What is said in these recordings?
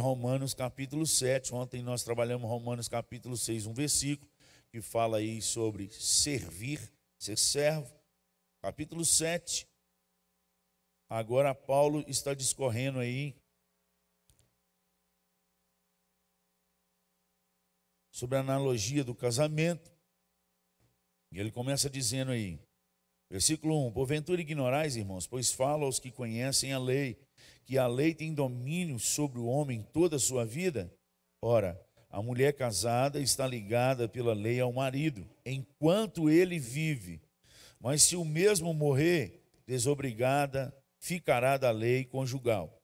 Romanos capítulo 7. Ontem nós trabalhamos Romanos capítulo 6, um versículo que fala aí sobre servir, ser servo. Capítulo 7. Agora Paulo está discorrendo aí sobre a analogia do casamento. E ele começa dizendo aí, versículo 1: Porventura ignorais, irmãos, pois falo aos que conhecem a lei que a lei tem domínio sobre o homem toda a sua vida? Ora, a mulher casada está ligada pela lei ao marido, enquanto ele vive. Mas se o mesmo morrer, desobrigada ficará da lei conjugal.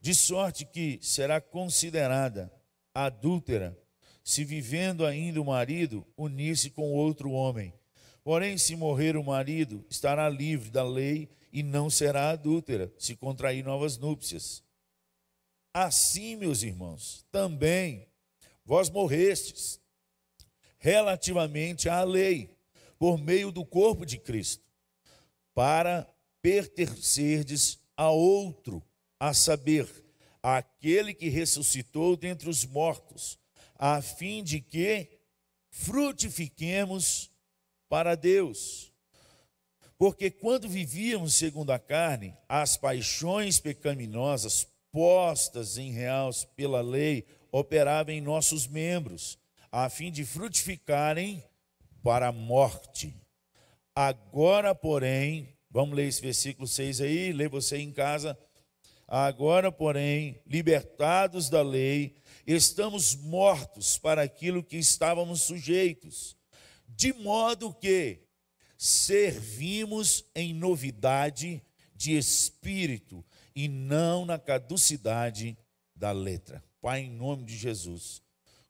De sorte que será considerada adúltera, se vivendo ainda o marido, unir-se com outro homem. Porém, se morrer o marido, estará livre da lei e não será adúltera se contrair novas núpcias. Assim, meus irmãos, também vós morrestes relativamente à lei, por meio do corpo de Cristo, para pertencerdes a outro, a saber, aquele que ressuscitou dentre os mortos, a fim de que frutifiquemos para Deus. Porque quando vivíamos segundo a carne, as paixões pecaminosas postas em reais pela lei operavam em nossos membros, a fim de frutificarem para a morte. Agora, porém, vamos ler esse versículo 6 aí, lê você em casa. Agora, porém, libertados da lei, estamos mortos para aquilo que estávamos sujeitos, de modo que servimos em novidade de espírito e não na caducidade da letra. Pai, em nome de Jesus,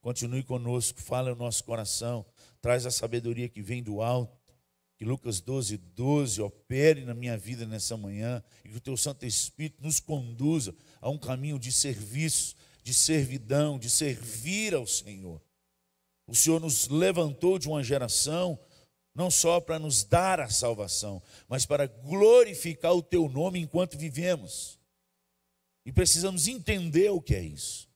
continue conosco, fala no nosso coração, traz a sabedoria que vem do alto. Que Lucas 12, 12 opere na minha vida nessa manhã e que o teu Santo Espírito nos conduza a um caminho de serviço, de servidão, de servir ao Senhor. O Senhor nos levantou de uma geração não só para nos dar a salvação, mas para glorificar o teu nome enquanto vivemos. E precisamos entender o que é isso.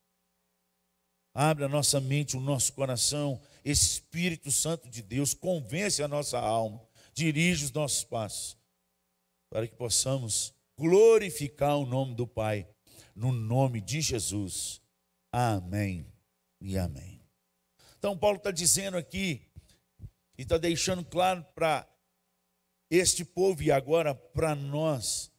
Abre a nossa mente, o nosso coração, Espírito Santo de Deus, convence a nossa alma, dirige os nossos passos, para que possamos glorificar o nome do Pai, no nome de Jesus. Amém e amém. Então, Paulo está dizendo aqui e está deixando claro para este povo e agora para nós,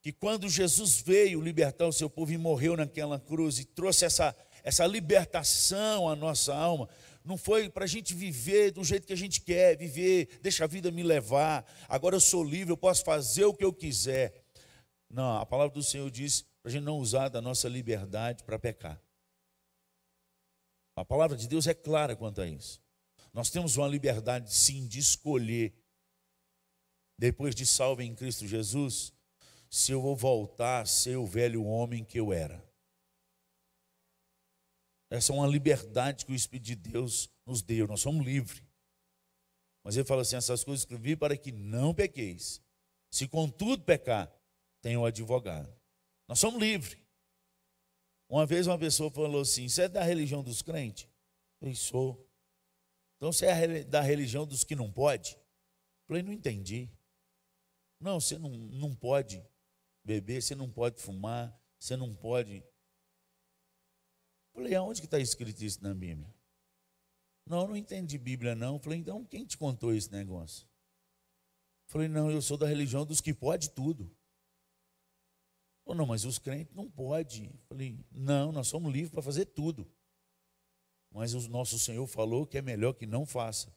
que quando Jesus veio libertar o seu povo e morreu naquela cruz e trouxe essa, essa libertação à nossa alma, não foi para a gente viver do jeito que a gente quer, viver, deixa a vida me levar, agora eu sou livre, eu posso fazer o que eu quiser. Não, a palavra do Senhor diz para a gente não usar da nossa liberdade para pecar. A palavra de Deus é clara quanto a isso. Nós temos uma liberdade, sim, de escolher, depois de salvo em Cristo Jesus, se eu vou voltar a ser o velho homem que eu era. Essa é uma liberdade que o Espírito de Deus nos deu, nós somos livres. Mas ele fala assim: essas coisas escrevi para que não pequeis. Se contudo pecar, tenho um advogado. Nós somos livres. Uma vez uma pessoa falou assim: Você é da religião dos crentes? Eu sou. Então você é da religião dos que não pode? Falei, não entendi. Não, você não, não pode beber, você não pode fumar, você não pode. Falei, aonde que está escrito isso na Bíblia? Não, eu não entendi Bíblia, não. Falei, então quem te contou esse negócio? Falei, não, eu sou da religião dos que pode tudo. Falei, não, mas os crentes não podem. Falei, não, nós somos livres para fazer tudo. Mas o nosso Senhor falou que é melhor que não faça,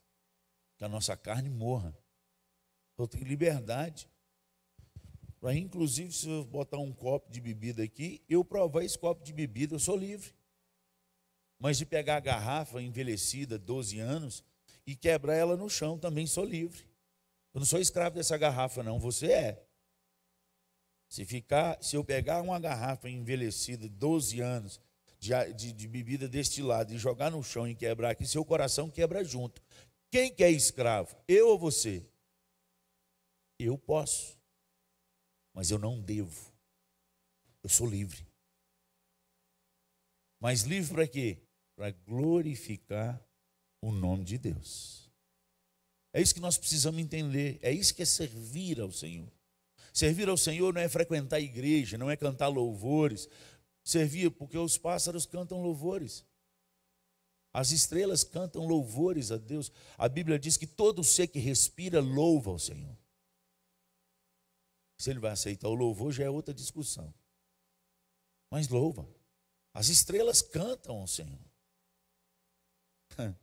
que a nossa carne morra. Eu tenho liberdade. Para, inclusive, se eu botar um copo de bebida aqui, eu provar esse copo de bebida, eu sou livre. Mas de pegar a garrafa envelhecida, 12 anos, e quebrar ela no chão, também sou livre. Eu não sou escravo dessa garrafa, não. Você é. Se ficar, se eu pegar uma garrafa envelhecida, 12 anos, de, de, de bebida destilada e jogar no chão e quebrar aqui, seu coração quebra junto. Quem que é escravo? Eu ou você? Eu posso, mas eu não devo. Eu sou livre. Mas livre para quê? Para glorificar o nome de Deus. É isso que nós precisamos entender. É isso que é servir ao Senhor. Servir ao Senhor não é frequentar a igreja, não é cantar louvores. Servir porque os pássaros cantam louvores. As estrelas cantam louvores a Deus. A Bíblia diz que todo ser que respira louva ao Senhor. Se ele vai aceitar o louvor, já é outra discussão. Mas louva. As estrelas cantam ao Senhor.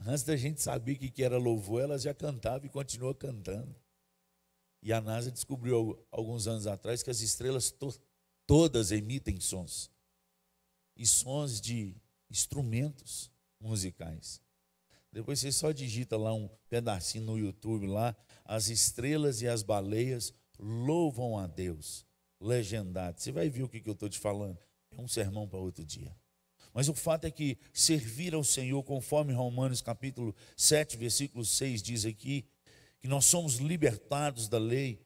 Antes da gente saber o que era louvor, elas já cantavam e continuam cantando. E a NASA descobriu alguns anos atrás que as estrelas todas emitem sons. E sons de instrumentos musicais. Depois você só digita lá um pedacinho no YouTube lá, as estrelas e as baleias louvam a Deus. Legendado. Você vai ver o que, que eu estou te falando. É um sermão para outro dia. Mas o fato é que servir ao Senhor, conforme Romanos capítulo 7, versículo 6 diz aqui, que nós somos libertados da lei,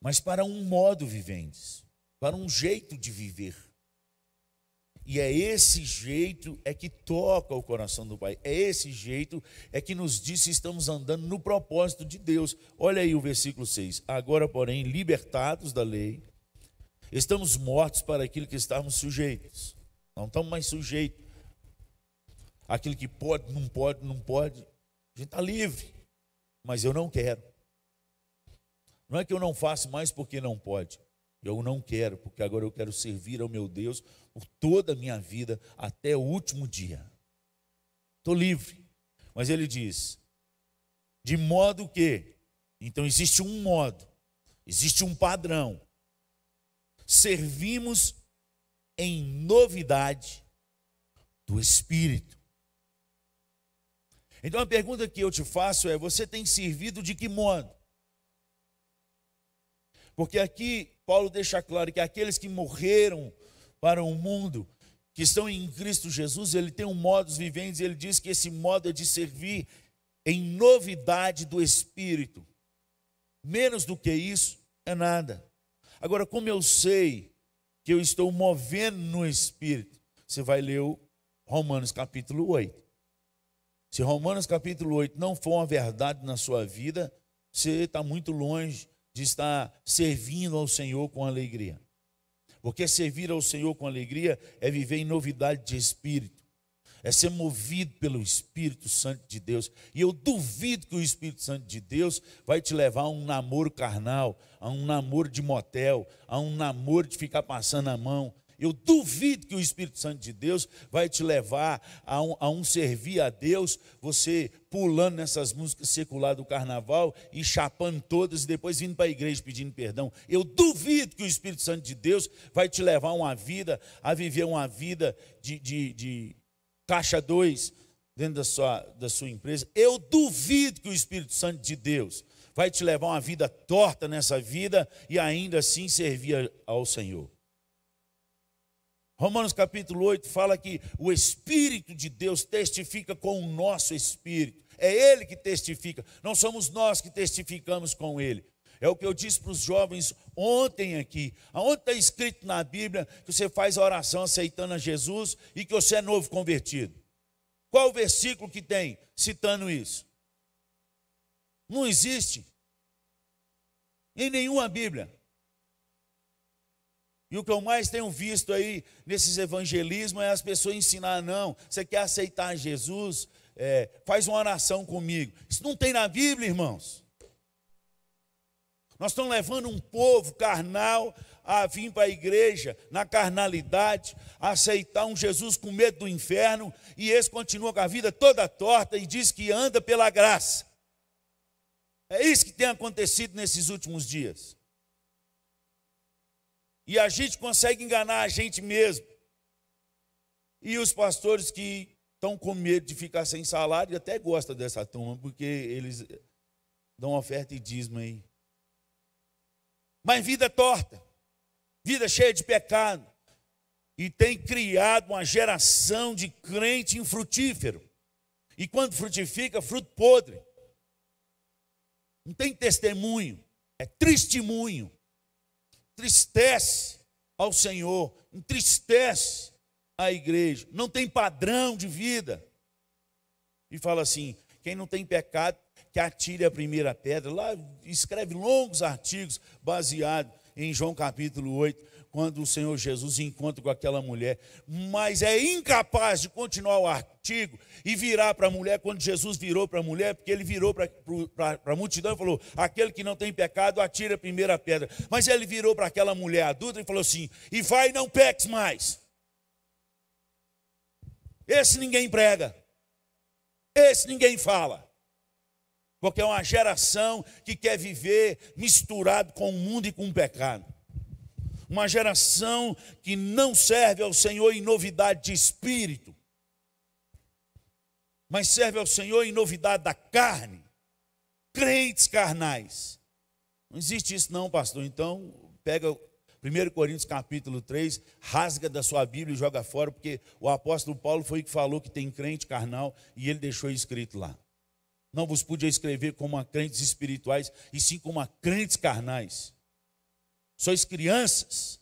mas para um modo viventes, para um jeito de viver. E é esse jeito é que toca o coração do Pai. É esse jeito é que nos diz se estamos andando no propósito de Deus. Olha aí o versículo 6. Agora, porém, libertados da lei, estamos mortos para aquilo que estávamos sujeitos. Não estamos mais sujeitos. Aquilo que pode, não pode, não pode. A gente está livre. Mas eu não quero. Não é que eu não faço mais porque não pode. Eu não quero, porque agora eu quero servir ao meu Deus por toda a minha vida até o último dia. Estou livre. Mas ele diz: de modo que, então existe um modo, existe um padrão. Servimos em novidade do Espírito. Então a pergunta que eu te faço é: você tem servido de que modo? Porque aqui Paulo deixa claro que aqueles que morreram para o mundo, que estão em Cristo Jesus, ele tem um modo viventes, ele diz que esse modo é de servir em novidade do Espírito. Menos do que isso é nada. Agora, como eu sei que eu estou movendo no Espírito, você vai ler o Romanos capítulo 8. Se Romanos capítulo 8 não for uma verdade na sua vida, você está muito longe de estar servindo ao Senhor com alegria. Porque servir ao Senhor com alegria é viver em novidade de espírito, é ser movido pelo Espírito Santo de Deus. E eu duvido que o Espírito Santo de Deus vai te levar a um namoro carnal, a um namoro de motel, a um namoro de ficar passando a mão. Eu duvido que o Espírito Santo de Deus vai te levar a um, a um servir a Deus, você pulando nessas músicas seculares do carnaval e chapando todas e depois vindo para a igreja pedindo perdão. Eu duvido que o Espírito Santo de Deus vai te levar a uma vida, a viver uma vida de, de, de caixa 2 dentro da sua, da sua empresa. Eu duvido que o Espírito Santo de Deus vai te levar uma vida torta nessa vida e ainda assim servir ao Senhor. Romanos capítulo 8 fala que o Espírito de Deus testifica com o nosso espírito. É Ele que testifica, não somos nós que testificamos com Ele. É o que eu disse para os jovens ontem aqui. Aonde está escrito na Bíblia que você faz a oração aceitando a Jesus e que você é novo convertido? Qual o versículo que tem citando isso? Não existe. Em nenhuma Bíblia. E o que eu mais tenho visto aí nesses evangelismos é as pessoas ensinar, não, você quer aceitar Jesus, é, faz uma oração comigo. Isso não tem na Bíblia, irmãos. Nós estamos levando um povo carnal a vir para a igreja na carnalidade, a aceitar um Jesus com medo do inferno, e esse continua com a vida toda torta e diz que anda pela graça. É isso que tem acontecido nesses últimos dias. E a gente consegue enganar a gente mesmo. E os pastores que estão com medo de ficar sem salário, até gostam dessa turma, porque eles dão oferta e dízimo aí. Mas vida torta, vida cheia de pecado, e tem criado uma geração de crente infrutífero. E quando frutifica, fruto podre. Não tem testemunho, é testemunho entristece ao Senhor, entristece a igreja, não tem padrão de vida. E fala assim: quem não tem pecado, que atire a primeira pedra. Lá escreve longos artigos baseados em João capítulo 8 quando o Senhor Jesus encontra com aquela mulher, mas é incapaz de continuar o artigo e virar para a mulher quando Jesus virou para a mulher, porque ele virou para a multidão e falou: aquele que não tem pecado, atira a primeira pedra. Mas ele virou para aquela mulher adulta e falou assim: e vai, não peques mais. Esse ninguém prega, esse ninguém fala. Porque é uma geração que quer viver misturado com o mundo e com o pecado uma geração que não serve ao Senhor em novidade de espírito, mas serve ao Senhor em novidade da carne, crentes carnais. Não existe isso não, pastor. Então, pega 1 Coríntios capítulo 3, rasga da sua Bíblia e joga fora, porque o apóstolo Paulo foi que falou que tem crente carnal e ele deixou escrito lá. Não vos pude escrever como a crentes espirituais, e sim como a crentes carnais sois crianças.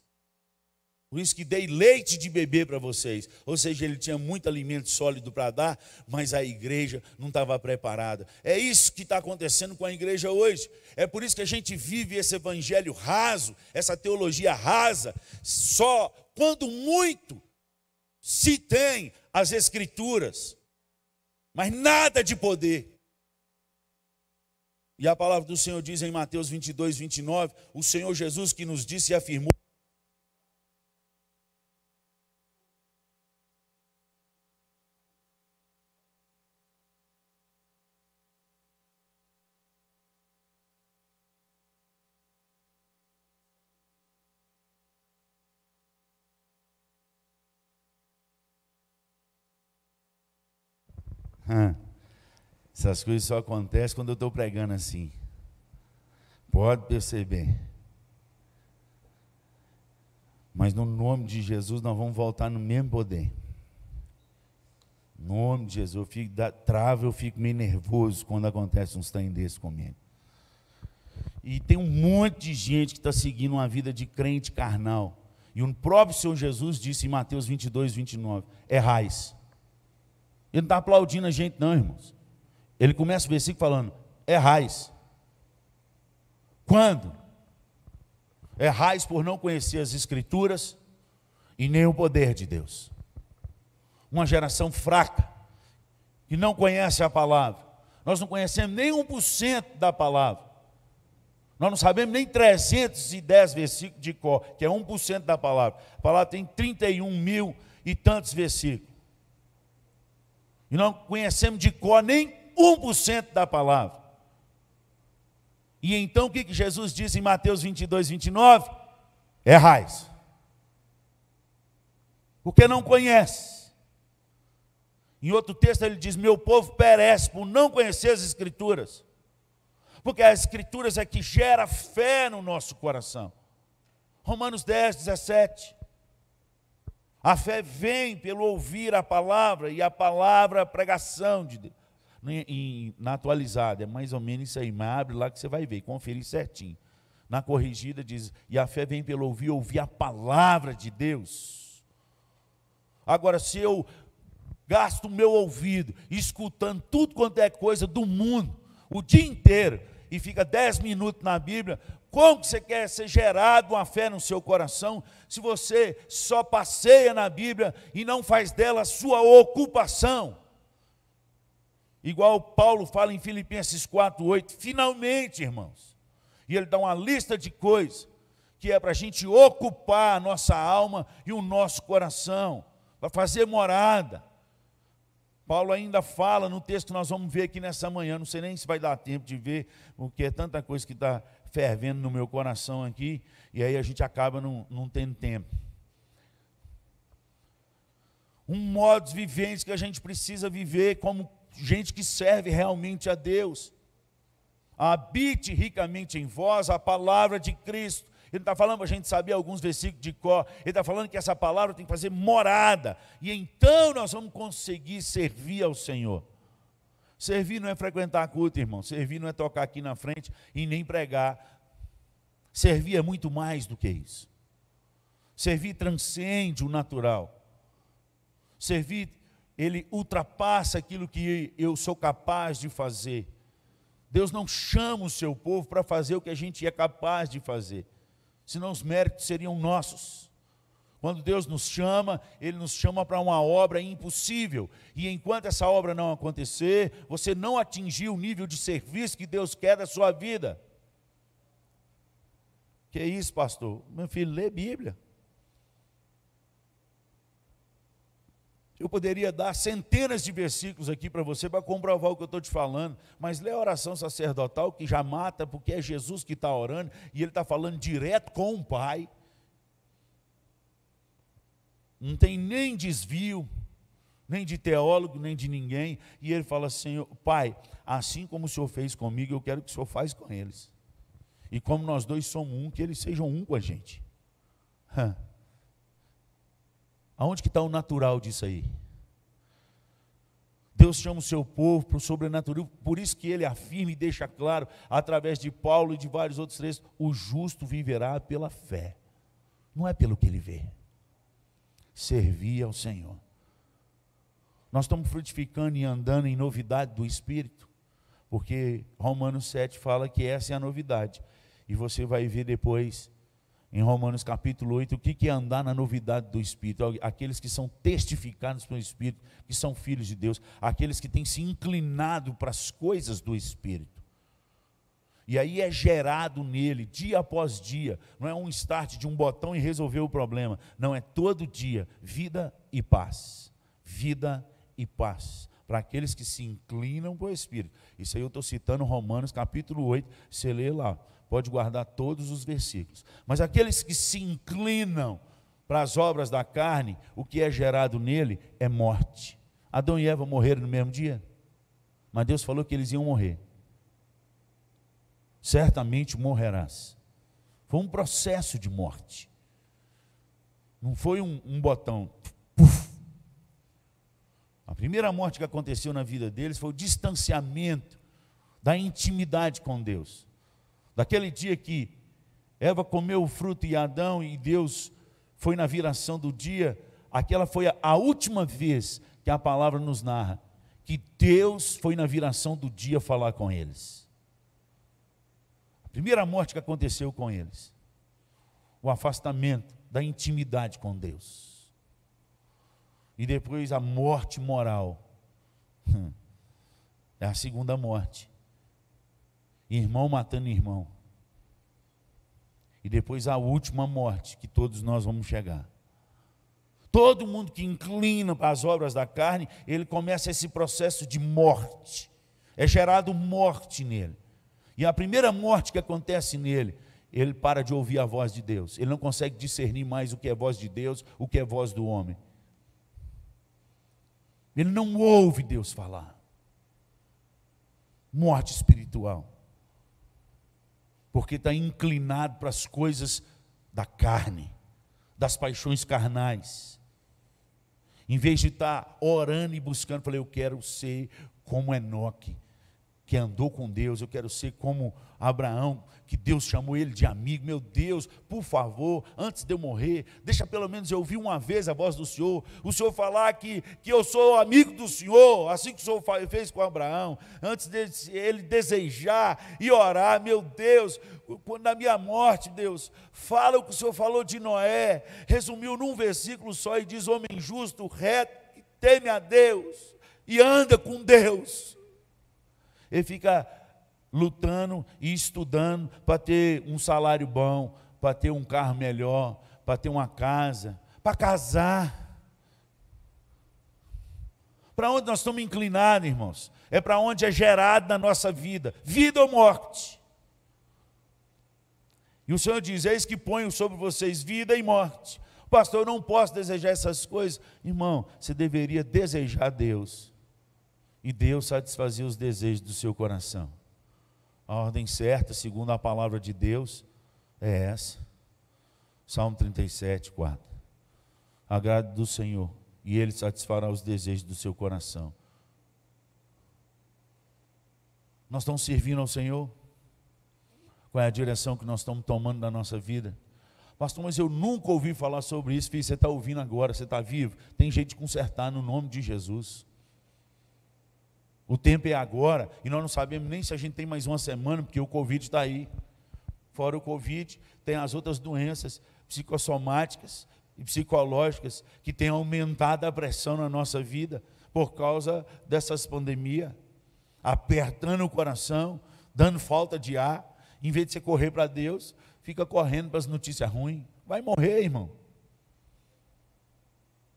Por isso que dei leite de bebê para vocês. Ou seja, ele tinha muito alimento sólido para dar, mas a igreja não estava preparada. É isso que está acontecendo com a igreja hoje. É por isso que a gente vive esse evangelho raso, essa teologia rasa, só quando muito se tem as escrituras, mas nada de poder. E a palavra do Senhor diz em Mateus 22, 29, o Senhor Jesus que nos disse e afirmou. Essas coisas só acontecem quando eu estou pregando assim. Pode perceber. Mas no nome de Jesus nós vamos voltar no mesmo poder. No nome de Jesus, eu fico da, trava, eu fico meio nervoso quando acontece uns trem desse comigo. E tem um monte de gente que está seguindo uma vida de crente carnal. E o próprio Senhor Jesus disse em Mateus 22, 29, é raiz. Ele não está aplaudindo a gente, não, irmãos. Ele começa o versículo falando: errais. Quando? Errais por não conhecer as Escrituras e nem o poder de Deus. Uma geração fraca, que não conhece a palavra. Nós não conhecemos nem 1% da palavra. Nós não sabemos nem 310 versículos de cor, que é 1% da palavra. A palavra tem 31 mil e tantos versículos. E não conhecemos de cor nem 1% da palavra. E então o que, Jesus diz em Mateus 22, 29? Errais. Porque não conhece. Em outro texto ele diz: Meu povo perece por não conhecer as Escrituras. Porque as Escrituras é que gera fé no nosso coração. Romanos 10, 17. A fé vem pelo ouvir a palavra, e a palavra a pregação de Deus em, na atualizada, é mais ou menos isso aí, mas abre lá que você vai ver, conferir certinho. Na corrigida diz, e a fé vem pelo ouvir, ouvir a palavra de Deus. Agora, se eu gasto o meu ouvido escutando tudo quanto é coisa do mundo, o dia inteiro, e fica dez minutos na Bíblia, como você quer ser gerado uma fé no seu coração, se você só passeia na Bíblia e não faz dela sua ocupação? Igual Paulo fala em Filipenses 4:8, finalmente, irmãos. E ele dá uma lista de coisas que é para a gente ocupar a nossa alma e o nosso coração, para fazer morada. Paulo ainda fala no texto que nós vamos ver aqui nessa manhã, não sei nem se vai dar tempo de ver, porque é tanta coisa que está fervendo no meu coração aqui, e aí a gente acaba não, não tendo tempo. Um modo vivente que a gente precisa viver como gente que serve realmente a Deus. Habite ricamente em vós a palavra de Cristo. Ele está falando para a gente saber alguns versículos de cor. Ele está falando que essa palavra tem que fazer morada. E então nós vamos conseguir servir ao Senhor. Servir não é frequentar culto, irmão. Servir não é tocar aqui na frente e nem pregar. Servir é muito mais do que isso. Servir transcende o natural. Servir, ele ultrapassa aquilo que eu sou capaz de fazer. Deus não chama o seu povo para fazer o que a gente é capaz de fazer, senão os méritos seriam nossos. Quando Deus nos chama, Ele nos chama para uma obra impossível. E enquanto essa obra não acontecer, você não atingiu o nível de serviço que Deus quer da sua vida. Que é isso, pastor? Meu filho, lê Bíblia. Eu poderia dar centenas de versículos aqui para você para comprovar o que eu estou te falando, mas lê a oração sacerdotal que já mata, porque é Jesus que está orando e ele está falando direto com o Pai. Não tem nem desvio, nem de teólogo, nem de ninguém. E ele fala assim: Pai, assim como o Senhor fez comigo, eu quero que o Senhor faça com eles. E como nós dois somos um, que eles sejam um com a gente. Hã. Aonde que está o natural disso aí? Deus chama o seu povo para o sobrenatural, por isso que ele afirma e deixa claro, através de Paulo e de vários outros textos, o justo viverá pela fé, não é pelo que ele vê. Servir ao Senhor. Nós estamos frutificando e andando em novidade do Espírito, porque Romanos 7 fala que essa é a novidade, e você vai ver depois em Romanos capítulo 8, o que é andar na novidade do Espírito? Aqueles que são testificados pelo Espírito, que são filhos de Deus, aqueles que têm se inclinado para as coisas do Espírito. E aí é gerado nele, dia após dia, não é um start de um botão e resolver o problema, não, é todo dia, vida e paz. Vida e paz. Para aqueles que se inclinam para o Espírito. Isso aí eu estou citando Romanos capítulo 8, você lê lá pode guardar todos os versículos. Mas aqueles que se inclinam para as obras da carne, o que é gerado nele é morte. Adão e Eva morreram no mesmo dia, mas Deus falou que eles iam morrer. Certamente morrerás. Foi um processo de morte. Não foi um, um botão. Puf. A primeira morte que aconteceu na vida deles foi o distanciamento da intimidade com Deus. Daquele dia que Eva comeu o fruto e Adão e Deus foi na viração do dia, aquela foi a, última vez que a palavra nos narra que Deus foi na viração do dia falar com eles. A primeira morte que aconteceu com eles, o afastamento da intimidade com Deus. E depois a morte moral. É a segunda morte irmão matando irmão. E depois a última morte, que todos nós vamos chegar. Todo mundo que inclina para as obras da carne, ele começa esse processo de morte. É gerado morte nele. E a primeira morte que acontece nele, ele para de ouvir a voz de Deus. Ele não consegue discernir mais o que é voz de Deus, o que é voz do homem. Ele não ouve Deus falar. Morte espiritual porque está inclinado para as coisas da carne, das paixões carnais. Em vez de estar tá orando e buscando, falei, eu quero ser como Enoque, que andou com Deus, eu quero ser como Abraão, que Deus chamou ele de amigo. Meu Deus, por favor, antes de eu morrer, deixa pelo menos eu ouvir uma vez a voz do Senhor. O Senhor falar que, que eu sou amigo do Senhor, assim que o Senhor fez com Abraão. Antes de ele desejar e orar, meu Deus, na minha morte, Deus, fala o que o Senhor falou de Noé. Resumiu num versículo só e diz: Homem justo, reto, teme a Deus e anda com Deus. Ele fica lutando e estudando para ter um salário bom, para ter um carro melhor, para ter uma casa, para casar. Para onde nós estamos inclinados, irmãos? É para onde é gerado na nossa vida, vida ou morte. E o Senhor diz: Eis que ponho sobre vocês vida e morte. Pastor, eu não posso desejar essas coisas. Irmão, você deveria desejar Deus. E Deus satisfazia os desejos do seu coração. A ordem certa, segundo a palavra de Deus, é essa. Salmo 37, 4. Agrade do Senhor, e Ele satisfará os desejos do seu coração. Nós estamos servindo ao Senhor? Qual é a direção que nós estamos tomando na nossa vida? Pastor, mas eu nunca ouvi falar sobre isso. Filho, você está ouvindo agora, você está vivo. Tem jeito de consertar no nome de Jesus. O tempo é agora e nós não sabemos nem se a gente tem mais uma semana, porque o Covid está aí. Fora o Covid, tem as outras doenças psicossomáticas e psicológicas que têm aumentado a pressão na nossa vida por causa dessas pandemias, apertando o coração, dando falta de ar. Em vez de você correr para Deus, fica correndo para as notícias ruins. Vai morrer, irmão.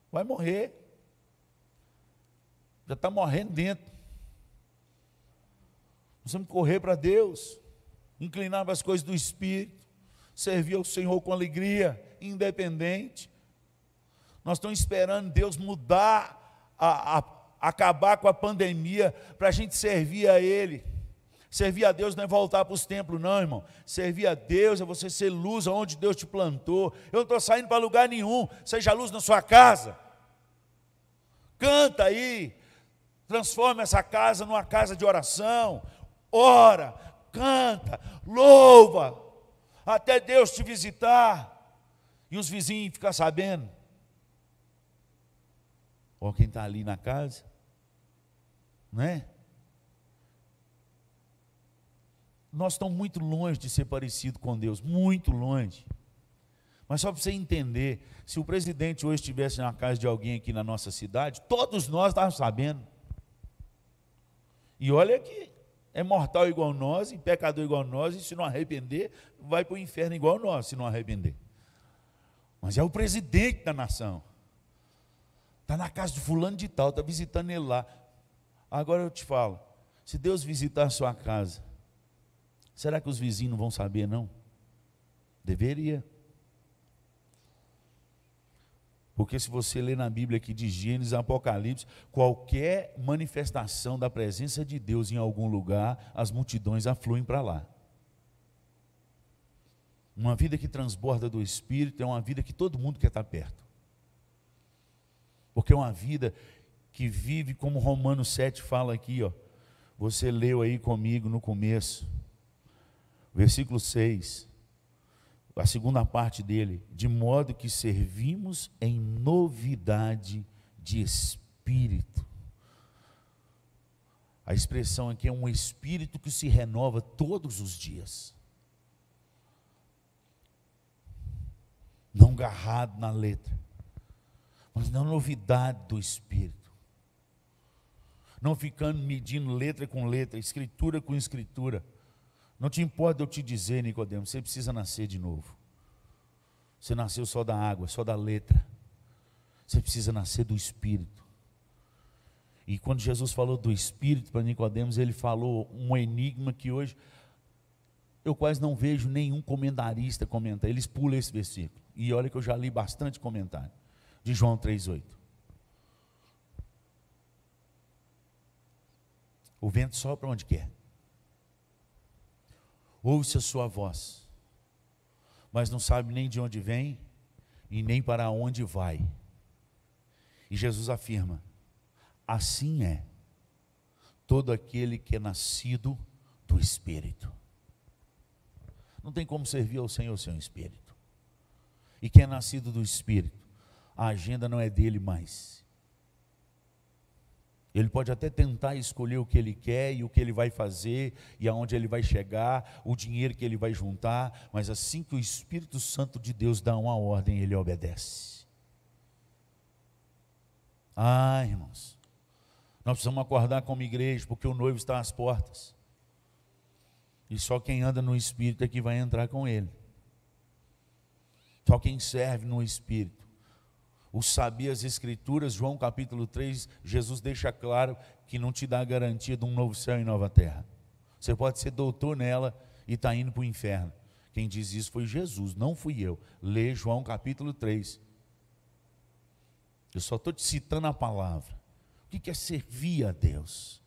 Vai morrer. Já está morrendo dentro. Vamos correr para Deus, inclinar para as coisas do Espírito, servir ao Senhor com alegria, independente. Nós estamos esperando Deus mudar, a, a acabar com a pandemia, para a gente servir a Ele. Servir a Deus não é voltar para os templos, não, irmão. Servir a Deus é você ser luz onde Deus te plantou. Eu não estou saindo para lugar nenhum. Seja luz na sua casa. Canta aí. Transforma essa casa numa casa de oração. Ora, canta, louva. Até Deus te visitar. E os vizinhos ficar sabendo. Ou quem está ali na casa. Não é? nós estamos muito longe de ser parecido com Deus, muito longe. Mas só para você entender, se o presidente hoje estivesse na casa de alguém aqui na nossa cidade, todos nós estávamos sabendo. E olha que é mortal igual nós, e pecador igual nós, e se não arrepender, vai para o inferno igual nós, se não arrepender. Mas é o presidente da nação. Está na casa de fulano de tal, está visitando ele lá. Agora eu te falo, se Deus visitar a sua casa, Será que os vizinhos não vão saber, não? Deveria. Porque se você ler na Bíblia aqui de Gênesis, Apocalipse, qualquer manifestação da presença de Deus em algum lugar, as multidões afluem para lá. Uma vida que transborda do Espírito é uma vida que todo mundo quer estar perto. Porque é uma vida que vive como Romanos 7 fala aqui, ó. Você leu aí comigo no começo versículo 6, a segunda parte dele, de modo que servimos em novidade de espírito. A expressão aqui é um espírito que se renova todos os dias. Não garrado na letra, mas na novidade do espírito. Não ficando medindo letra com letra, escritura com escritura não te importa eu te dizer, Nicodemo, você precisa nascer de novo. Você nasceu só da água, só da letra. Você precisa nascer do Espírito. E quando Jesus falou do Espírito para Nicodemos, ele falou um enigma que hoje eu quase não vejo nenhum comentarista comentar. Eles pulam esse versículo. E olha que eu já li bastante comentário de João 3:8. O vento sopra onde quer ouve a sua voz, mas não sabe nem de onde vem e nem para onde vai. E Jesus afirma: assim é todo aquele que é nascido do Espírito. Não tem como servir ao Senhor sem o Espírito. E quem é nascido do Espírito, a agenda não é dele mais, ele pode até tentar escolher o que ele quer e o que ele vai fazer e aonde ele vai chegar, o dinheiro que ele vai juntar, mas assim que o Espírito Santo de Deus dá uma ordem, ele obedece. Ah, irmãos, nós precisamos acordar como igreja, porque o noivo está às portas. E só quem anda no Espírito é que vai entrar com ele. Só quem serve no Espírito o saber as escrituras, João capítulo 3, Jesus deixa claro que não te dá a garantia de um novo céu e nova terra. Você pode ser doutor nela e está indo para o inferno. Quem diz isso foi Jesus, não fui eu. Lê João capítulo 3. Eu só estou te citando a palavra. O que é servir a Deus?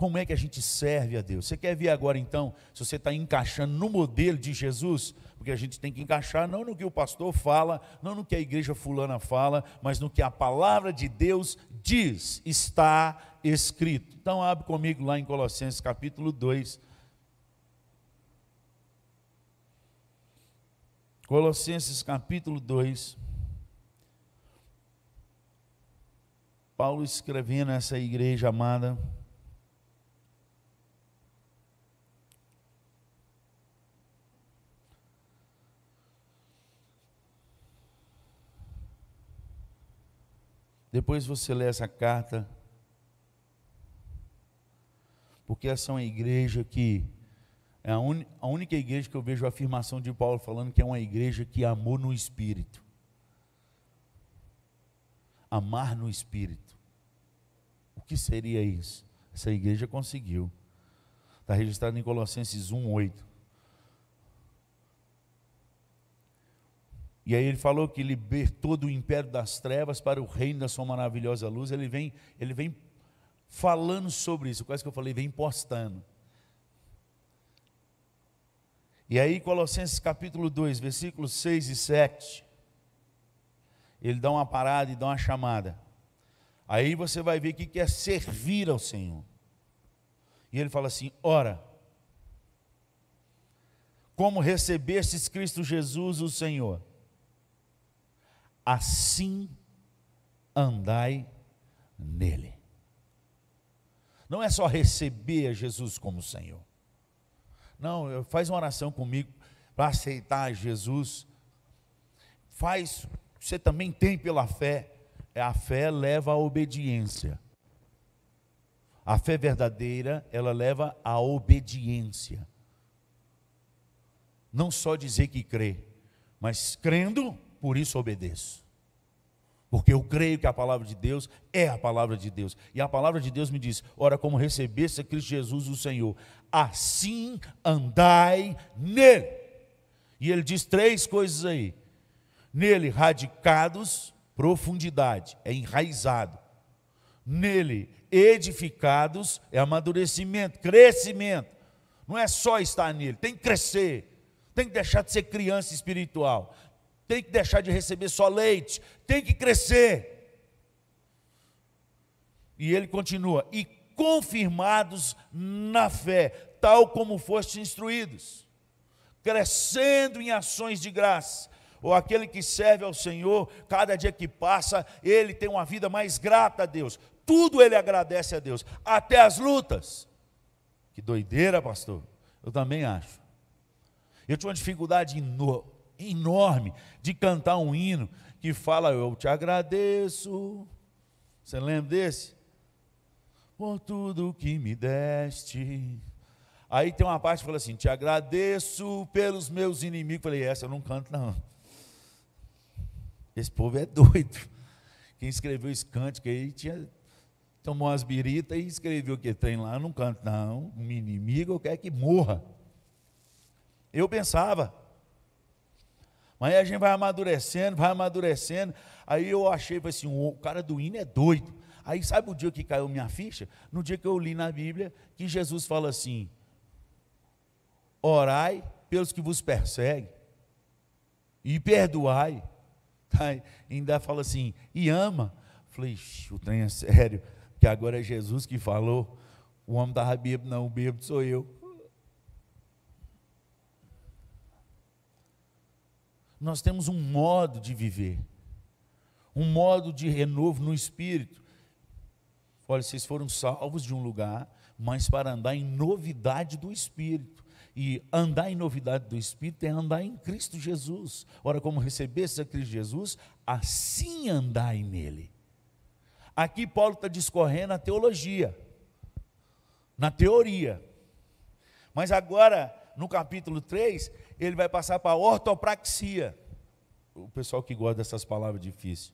Como é que a gente serve a Deus? Você quer ver agora então, se você está encaixando no modelo de Jesus? Porque a gente tem que encaixar não no que o pastor fala, não no que a igreja fulana fala, mas no que a palavra de Deus diz, está escrito. Então abre comigo lá em Colossenses capítulo 2. Colossenses capítulo 2. Paulo escrevendo essa igreja amada. Depois você lê essa carta, porque essa é uma igreja que é a, un, a única igreja que eu vejo a afirmação de Paulo falando que é uma igreja que amou no Espírito. Amar no Espírito. O que seria isso? Essa igreja conseguiu. Está registrado em Colossenses 1, E aí ele falou que libertou do império das trevas para o reino da sua maravilhosa luz. Ele vem, ele vem falando sobre isso, quase que eu falei, vem postando. E aí, Colossenses capítulo 2, versículos 6 e 7, ele dá uma parada e dá uma chamada. Aí você vai ver o que é servir ao Senhor. E ele fala assim: ora, como recebestes Cristo Jesus, o Senhor, assim andai nele. Não é só receber a Jesus como Senhor. Não, faz uma oração comigo para aceitar Jesus. Faz, você também tem pela fé. É, a fé leva à obediência. A fé verdadeira, ela leva à obediência. Não só dizer que crê, mas crendo, por isso obedeço. Porque eu creio que a palavra de Deus é a palavra de Deus. E a palavra de Deus me diz: ora, como recebesse a Cristo Jesus o Senhor, assim andai nele. E ele diz três coisas aí: nele, radicados, profundidade, é enraizado. Nele, edificados, é amadurecimento, crescimento. Não é só estar nele, tem que crescer, tem que deixar de ser criança espiritual, tem que deixar de receber só leite, tem que crescer. E ele continua: e confirmados na fé, tal como fostes instruídos, crescendo em ações de graça. Ou aquele que serve ao Senhor, cada dia que passa, ele tem uma vida mais grata a Deus. Tudo ele agradece a Deus, até as lutas. Que doideira, pastor. Eu também acho. Eu tinha uma dificuldade enorme enorme de cantar um hino que fala: Eu te agradeço. Você lembra desse? Por tudo que me deste. Aí tem uma parte que fala assim: Te agradeço pelos meus inimigos. Falei: Essa eu não canto, não. Esse povo é doido. Quem escreveu esse cântico aí tinha, tomou umas biritas e escreveu o que tem lá. Eu não canto, não. Um inimigo eu quero que morra. Eu pensava, mas aí a gente vai amadurecendo, vai amadurecendo. Aí eu achei, assim, o cara do hino é doido. Aí sabe o dia que caiu minha ficha? No dia que eu li na Bíblia que Jesus fala assim: orai pelos que vos perseguem e perdoai. Tá? Ainda fala assim, e ama. Falei, o trem é sério, que agora é Jesus que falou. O homem estava bêbado, não, o bêbado sou eu. Nós temos um modo de viver, um modo de renovo no espírito. Olha, vocês foram salvos de um lugar, mas para andar em novidade do espírito. E andar em novidade do espírito é andar em Cristo Jesus. Ora, como recebesse a Cristo Jesus, assim andai nele. Aqui Paulo está discorrendo a teologia, na teoria. Mas agora, no capítulo 3, ele vai passar para ortopraxia. O pessoal que gosta dessas palavras difíceis.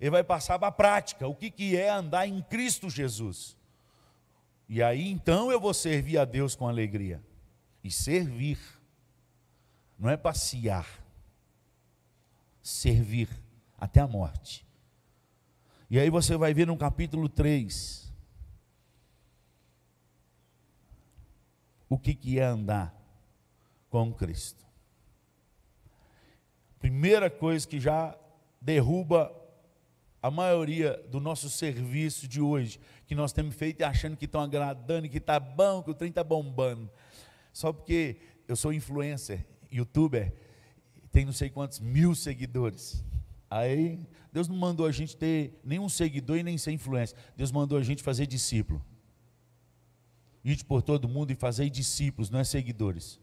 Ele vai passar para a prática. O que, que é andar em Cristo Jesus? E aí então eu vou servir a Deus com alegria. E servir. Não é passear. Servir até a morte. E aí você vai ver no capítulo 3 o que, que é andar com Cristo. Primeira coisa que já derruba a maioria do nosso serviço de hoje, que nós temos feito achando que estão agradando, que está bom, que o trem está bombando. Só porque eu sou influencer, youtuber, tem não sei quantos mil seguidores. Aí, Deus não mandou a gente ter nenhum seguidor e nem ser influência. Deus mandou a gente fazer discípulo. Ir por todo mundo e fazer discípulos, não é seguidores.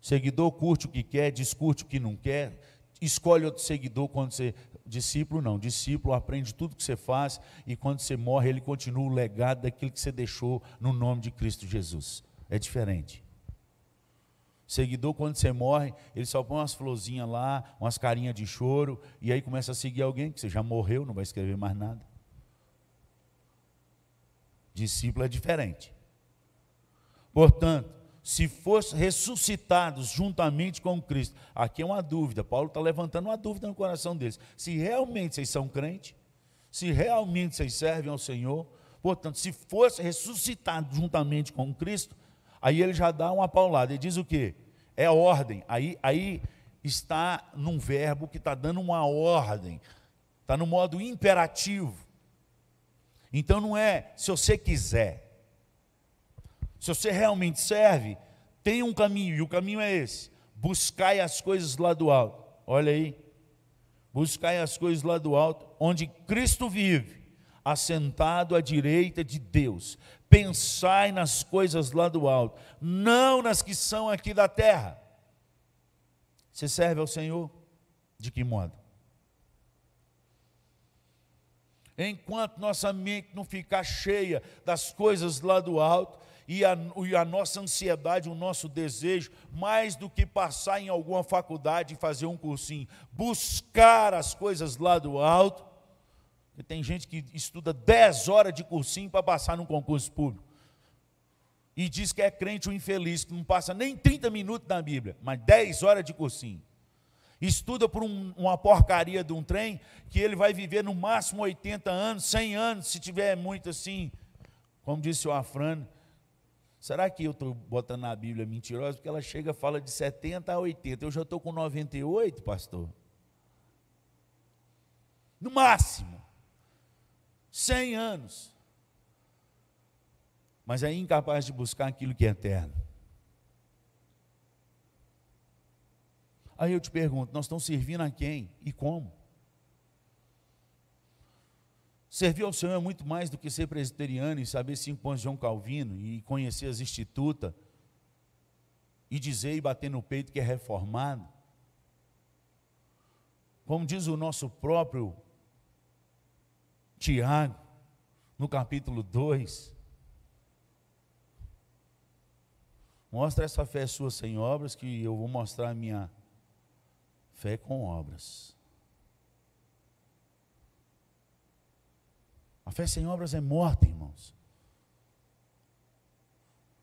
Seguidor curte o que quer, discute o que não quer, escolhe outro seguidor quando você. Discípulo não, discípulo aprende tudo que você faz e quando você morre, ele continua o legado daquilo que você deixou no nome de Cristo Jesus. É diferente. Seguidor, quando você morre, ele só põe umas florzinhas lá, umas carinhas de choro, e aí começa a seguir alguém que você já morreu, não vai escrever mais nada. Discípulo é diferente. Portanto, se fossem ressuscitados juntamente com Cristo. Aqui é uma dúvida, Paulo está levantando uma dúvida no coração deles. Se realmente vocês são crentes, se realmente vocês servem ao Senhor, portanto, se fosse ressuscitado juntamente com Cristo, aí ele já dá uma paulada, ele diz o quê? É ordem, aí, aí está num verbo que está dando uma ordem, está no modo imperativo. Então não é se você quiser, se você realmente serve, tem um caminho, e o caminho é esse: buscai as coisas lá do alto. Olha aí. Buscai as coisas lá do alto, onde Cristo vive, assentado à direita de Deus. Pensai nas coisas lá do alto, não nas que são aqui da terra. Você serve ao Senhor? De que modo? Enquanto nossa mente não ficar cheia das coisas lá do alto, e a, e a nossa ansiedade, o nosso desejo, mais do que passar em alguma faculdade e fazer um cursinho, buscar as coisas lá do alto. Tem gente que estuda 10 horas de cursinho para passar num concurso público. E diz que é crente ou infeliz, que não passa nem 30 minutos na Bíblia, mas 10 horas de cursinho estuda por um, uma porcaria de um trem, que ele vai viver no máximo 80 anos, 100 anos, se tiver muito assim, como disse o Afrano, Será que eu estou botando na Bíblia mentirosa? Porque ela chega fala de 70 a 80. Eu já estou com 98, pastor. No máximo. 100 anos. Mas é incapaz de buscar aquilo que é eterno. Aí eu te pergunto: nós estamos servindo a quem e como? Servir ao Senhor é muito mais do que ser presbiteriano e saber cinco pontos de João Calvino e conhecer as institutas e dizer e bater no peito que é reformado. Como diz o nosso próprio Tiago, no capítulo 2, mostra essa fé sua sem obras, que eu vou mostrar a minha fé com obras. A fé sem obras é morta, irmãos.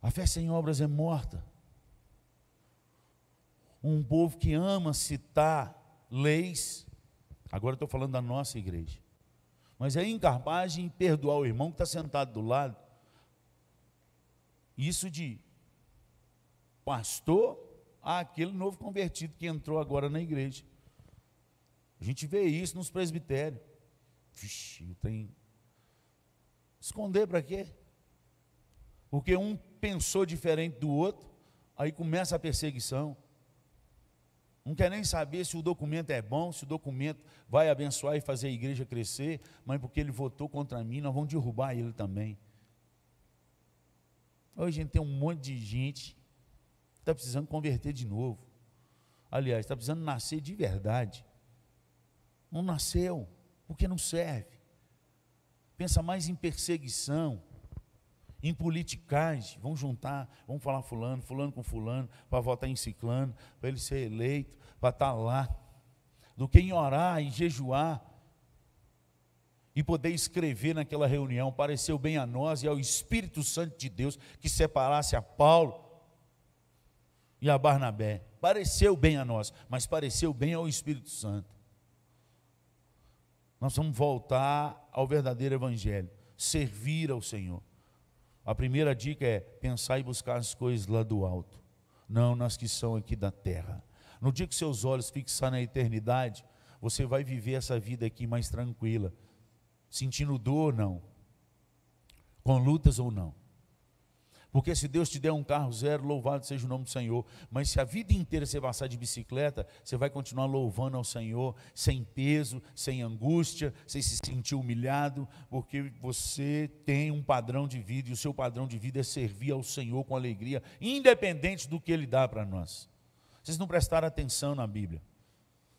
A fé sem obras é morta. Um povo que ama citar leis, agora estou falando da nossa igreja, mas é incapaz de perdoar o irmão que está sentado do lado. Isso de pastor a aquele novo convertido que entrou agora na igreja. A gente vê isso nos presbitérios. Vixe, tem Esconder para quê? Porque um pensou diferente do outro, aí começa a perseguição. Não quer nem saber se o documento é bom, se o documento vai abençoar e fazer a igreja crescer, mas porque ele votou contra mim, nós vamos derrubar ele também. Hoje a gente tem um monte de gente que está precisando converter de novo. Aliás, está precisando nascer de verdade. Não nasceu, porque não serve pensa mais em perseguição, em politicagem. Vamos juntar, vamos falar fulano, fulano com fulano, para votar em ciclano, para ele ser eleito, para estar tá lá. Do que em orar e jejuar e poder escrever naquela reunião, pareceu bem a nós e ao Espírito Santo de Deus que separasse a Paulo e a Barnabé. Pareceu bem a nós, mas pareceu bem ao Espírito Santo. Nós vamos voltar ao verdadeiro Evangelho, servir ao Senhor. A primeira dica é pensar e buscar as coisas lá do alto, não nas que são aqui da terra. No dia que seus olhos fixar na eternidade, você vai viver essa vida aqui mais tranquila, sentindo dor ou não, com lutas ou não. Porque se Deus te der um carro zero, louvado seja o nome do Senhor. Mas se a vida inteira você passar de bicicleta, você vai continuar louvando ao Senhor, sem peso, sem angústia, sem se sentir humilhado, porque você tem um padrão de vida e o seu padrão de vida é servir ao Senhor com alegria, independente do que Ele dá para nós. Vocês não prestaram atenção na Bíblia.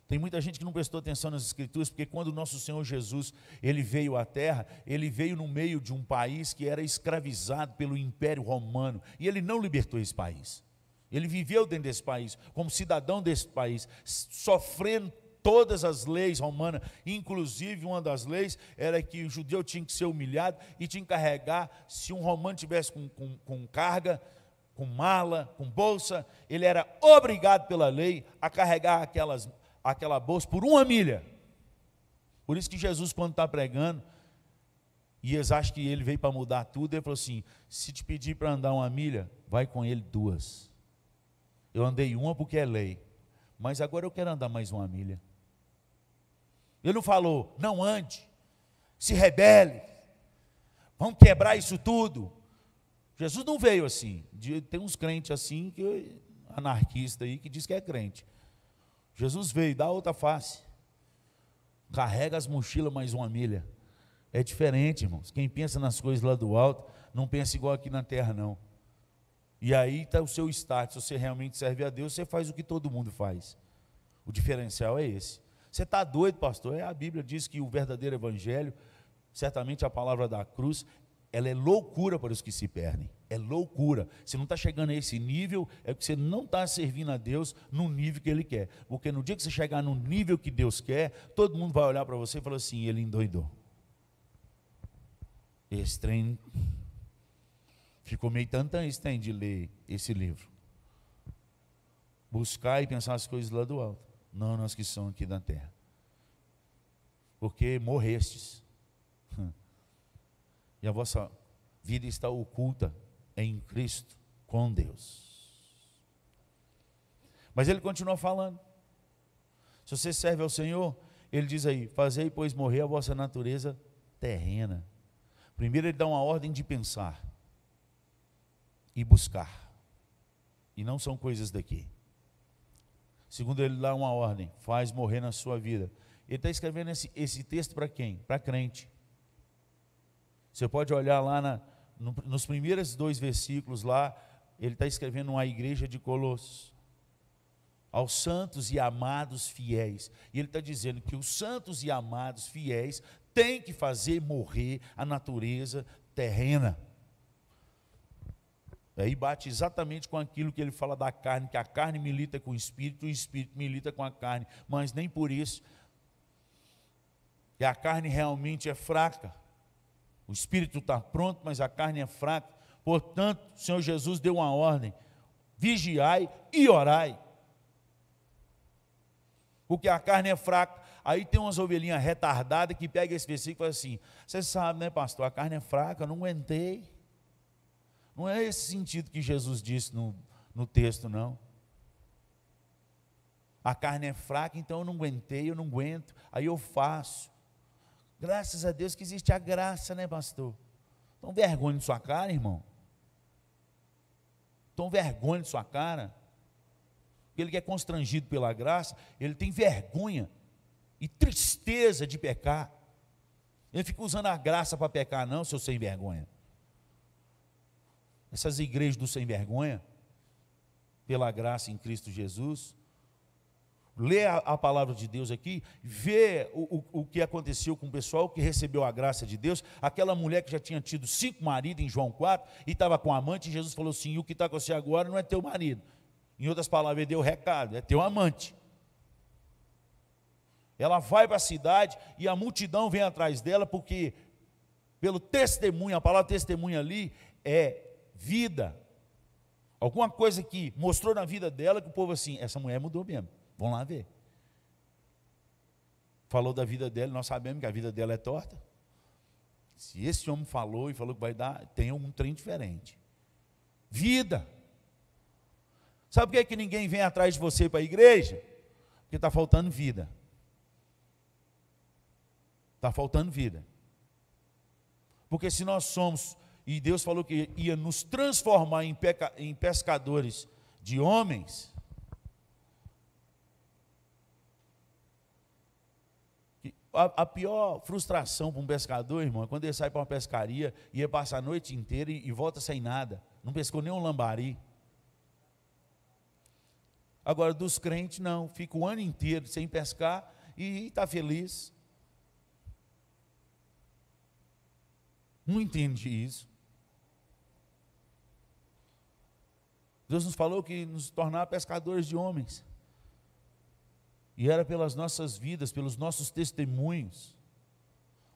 Tem muita gente que não prestou atenção nas escrituras, porque quando o nosso Senhor Jesus, ele veio à terra, ele veio no meio de um país que era escravizado pelo Império Romano, e ele não libertou esse país. Ele viveu dentro desse país, como cidadão desse país, sofrendo todas as leis romanas, inclusive uma das leis era que o judeu tinha que ser humilhado e tinha que carregar, se um romano tivesse com, com, com carga, com mala, com bolsa, ele era obrigado pela lei a carregar aquelas aquela bolsa por uma milha. Por isso que Jesus, quando está pregando, e eles acham que ele veio para mudar tudo, ele falou assim: se te pedir para andar uma milha, vai com ele duas. Eu andei uma porque é lei, mas agora eu quero andar mais uma milha. Ele não falou, não ande, se rebele, vamos quebrar isso tudo. Jesus não veio assim. Tem uns crentes assim, que anarquista aí, que diz que é crente. Jesus veio, dá outra face. Carrega as mochilas mais uma milha. É diferente, irmãos. Quem pensa nas coisas lá do alto, não pensa igual aqui na terra, não. E aí está o seu status. Se você realmente serve a Deus, você faz o que todo mundo faz. O diferencial é esse. Você está doido, pastor? É, a Bíblia diz que o verdadeiro evangelho, certamente a palavra da cruz, ela é loucura para os que se perdem. É loucura. Você não está chegando a esse nível, é porque você não está servindo a Deus no nível que Ele quer. Porque no dia que você chegar no nível que Deus quer, todo mundo vai olhar para você e falar assim: Ele endoidou. Esse trem ficou meio tantãs tem de ler esse livro. Buscar e pensar as coisas lá do alto, não nós que somos aqui da terra. Porque morrestes. E a vossa vida está oculta em Cristo com Deus. Mas ele continua falando. Se você serve ao Senhor, ele diz aí: Fazei, pois, morrer a vossa natureza terrena. Primeiro, ele dá uma ordem de pensar e buscar. E não são coisas daqui. Segundo, ele dá uma ordem: faz morrer na sua vida. Ele está escrevendo esse, esse texto para quem? Para crente. Você pode olhar lá na, no, nos primeiros dois versículos lá, ele está escrevendo uma igreja de Colossos. Aos santos e amados fiéis. E ele está dizendo que os santos e amados fiéis têm que fazer morrer a natureza terrena. Aí bate exatamente com aquilo que ele fala da carne, que a carne milita com o espírito, o espírito milita com a carne, mas nem por isso. E a carne realmente é fraca. O espírito está pronto, mas a carne é fraca. Portanto, o Senhor Jesus deu uma ordem: vigiai e orai. Porque a carne é fraca. Aí tem umas ovelhinhas retardadas que pega esse versículo e fala assim: Você sabe, né, pastor? A carne é fraca, não aguentei. Não é esse sentido que Jesus disse no, no texto, não. A carne é fraca, então eu não aguentei, eu não aguento, aí eu faço. Graças a Deus que existe a graça, né, pastor? Então, vergonha de sua cara, irmão. Então, vergonha de sua cara. Ele que é constrangido pela graça, ele tem vergonha e tristeza de pecar. Ele fica usando a graça para pecar, não, seu sem vergonha. Essas igrejas do sem vergonha, pela graça em Cristo Jesus, lê a, a, palavra de Deus aqui, vê o, o, o, que aconteceu com o pessoal que recebeu a graça de Deus, aquela mulher que já tinha tido cinco maridos em João 4 e estava com amante, e Jesus falou assim: o que está com você agora não é teu marido. Em outras palavras, ele deu o recado, é teu amante. Ela vai para a cidade e a multidão vem atrás dela, porque pelo testemunho, a palavra testemunha ali é vida. Alguma coisa que mostrou na vida dela que o povo assim, essa mulher mudou mesmo. Vão lá ver. Falou da vida dela, nós sabemos que a vida dela é torta. Se esse homem falou e falou que vai dar, tem um trem diferente. Vida. Sabe por que, é que ninguém vem atrás de você para a igreja? Porque está faltando vida. Está faltando vida. Porque se nós somos e Deus falou que ia nos transformar em, peca, em pescadores de homens, a, a pior frustração para um pescador, irmão, é quando ele sai para uma pescaria e ele passa a noite inteira e, e volta sem nada, não pescou nem um lambari. Agora, dos crentes, não, fica o ano inteiro sem pescar e está feliz. Não entendi isso. Deus nos falou que nos tornar pescadores de homens. E era pelas nossas vidas, pelos nossos testemunhos.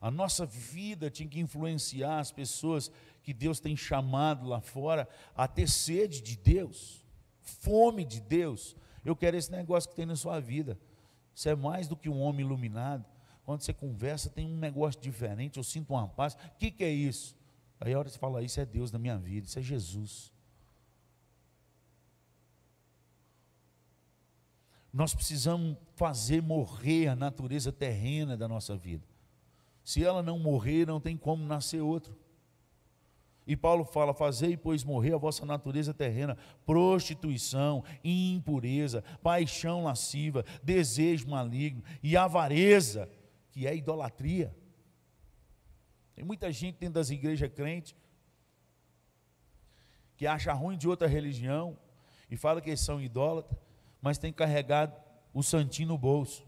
A nossa vida tinha que influenciar as pessoas que Deus tem chamado lá fora a ter sede de Deus, fome de Deus. Eu quero esse negócio que tem na sua vida. Você é mais do que um homem iluminado. Quando você conversa, tem um negócio diferente. Eu sinto uma paz. O que, que é isso? Aí a hora que você fala, isso é Deus na minha vida, isso é Jesus. Nós precisamos fazer morrer a natureza terrena da nossa vida. Se ela não morrer, não tem como nascer outro. E Paulo fala: Fazei, pois, morrer a vossa natureza terrena, prostituição, impureza, paixão lasciva, desejo maligno e avareza, que é idolatria. Tem muita gente dentro das igrejas crentes que acha ruim de outra religião e fala que eles são idólatras mas tem carregado o santinho no bolso.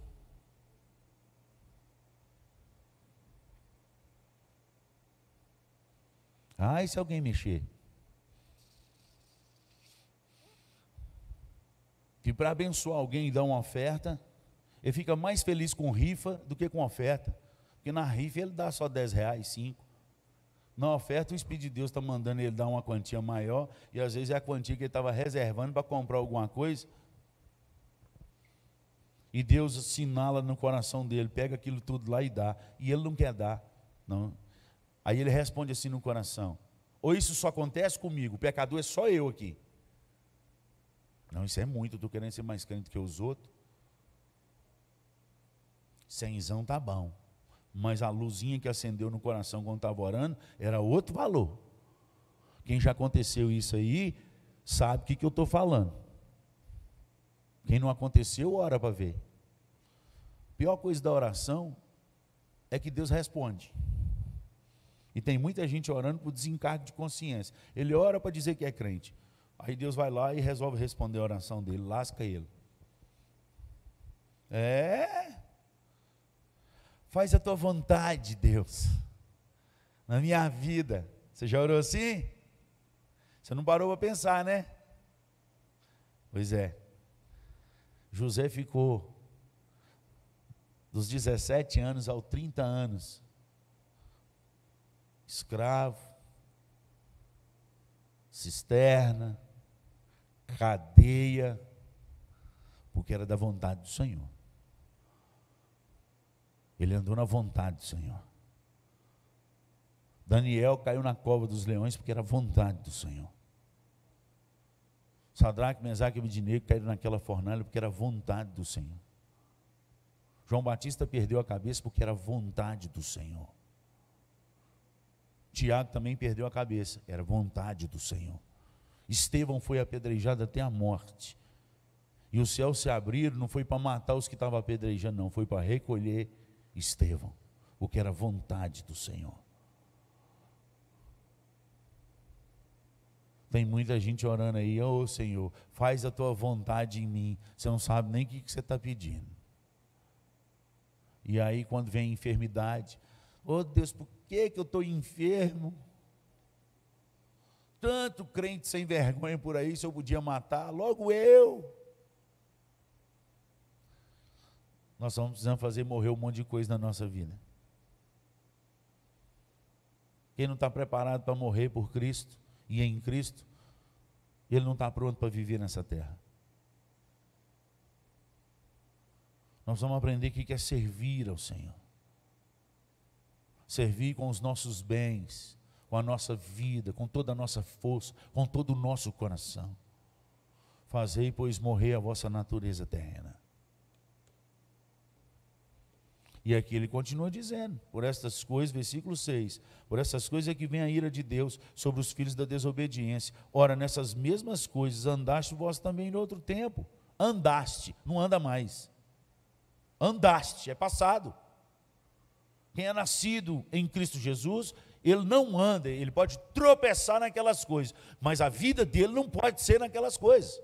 Ah, e se alguém mexer? Que para abençoar alguém e dar uma oferta, ele fica mais feliz com rifa do que com oferta. Porque na rifa ele dá só 10 reais, 5. Na oferta, o Espírito de Deus está mandando ele dar uma quantia maior, e às vezes é a quantia que ele estava reservando para comprar alguma coisa, e Deus assinala no coração dele, pega aquilo tudo lá e dá. E ele não quer dar. Não. Aí ele responde assim no coração: Ou isso só acontece comigo, o pecador é só eu aqui. Não, isso é muito, estou querendo ser mais crente que os outros. Cenzão tá bom. Mas a luzinha que acendeu no coração quando estava orando era outro valor. Quem já aconteceu isso aí, sabe o que, que eu estou falando. Quem não aconteceu, ora para ver. Pior coisa da oração é que Deus responde. E tem muita gente orando por desencargo de consciência. Ele ora para dizer que é crente. Aí Deus vai lá e resolve responder a oração dele, lasca ele. É. Faz a tua vontade, Deus. Na minha vida. Você já orou assim? Você não parou para pensar, né? Pois é. José ficou dos 17 anos aos 30 anos escravo, cisterna, cadeia, porque era da vontade do Senhor. Ele andou na vontade do Senhor. Daniel caiu na cova dos leões porque era vontade do Senhor. Sadraque, Mesaque e Abednego caíram naquela fornalha porque era vontade do Senhor. João Batista perdeu a cabeça porque era vontade do Senhor. Tiago também perdeu a cabeça, era vontade do Senhor. Estevão foi apedrejado até a morte. E os céus se abriram, não foi para matar os que estavam apedrejando, não, foi para recolher Estevão, porque era vontade do Senhor. Tem muita gente orando aí, ô oh, Senhor, faz a tua vontade em mim. Você não sabe nem o que você está pedindo. E aí, quando vem a enfermidade, ô oh, Deus, por que, que eu estou enfermo? Tanto crente sem vergonha por aí, se eu podia matar, logo eu. Nós vamos precisando fazer morrer um monte de coisa na nossa vida. Quem não está preparado para morrer por Cristo, e em Cristo, ele não está pronto para viver nessa terra. Nós vamos aprender o que é servir ao Senhor. Servir com os nossos bens, com a nossa vida, com toda a nossa força, com todo o nosso coração. Fazei, pois, morrer a vossa natureza terrena. E aqui ele continua dizendo: por estas coisas, versículo 6, por essas coisas é que vem a ira de Deus sobre os filhos da desobediência. Ora, nessas mesmas coisas andaste vós também em outro tempo. Andaste, não anda mais. Andaste, é passado. Quem é nascido em Cristo Jesus, ele não anda, ele pode tropeçar naquelas coisas, mas a vida dele não pode ser naquelas coisas.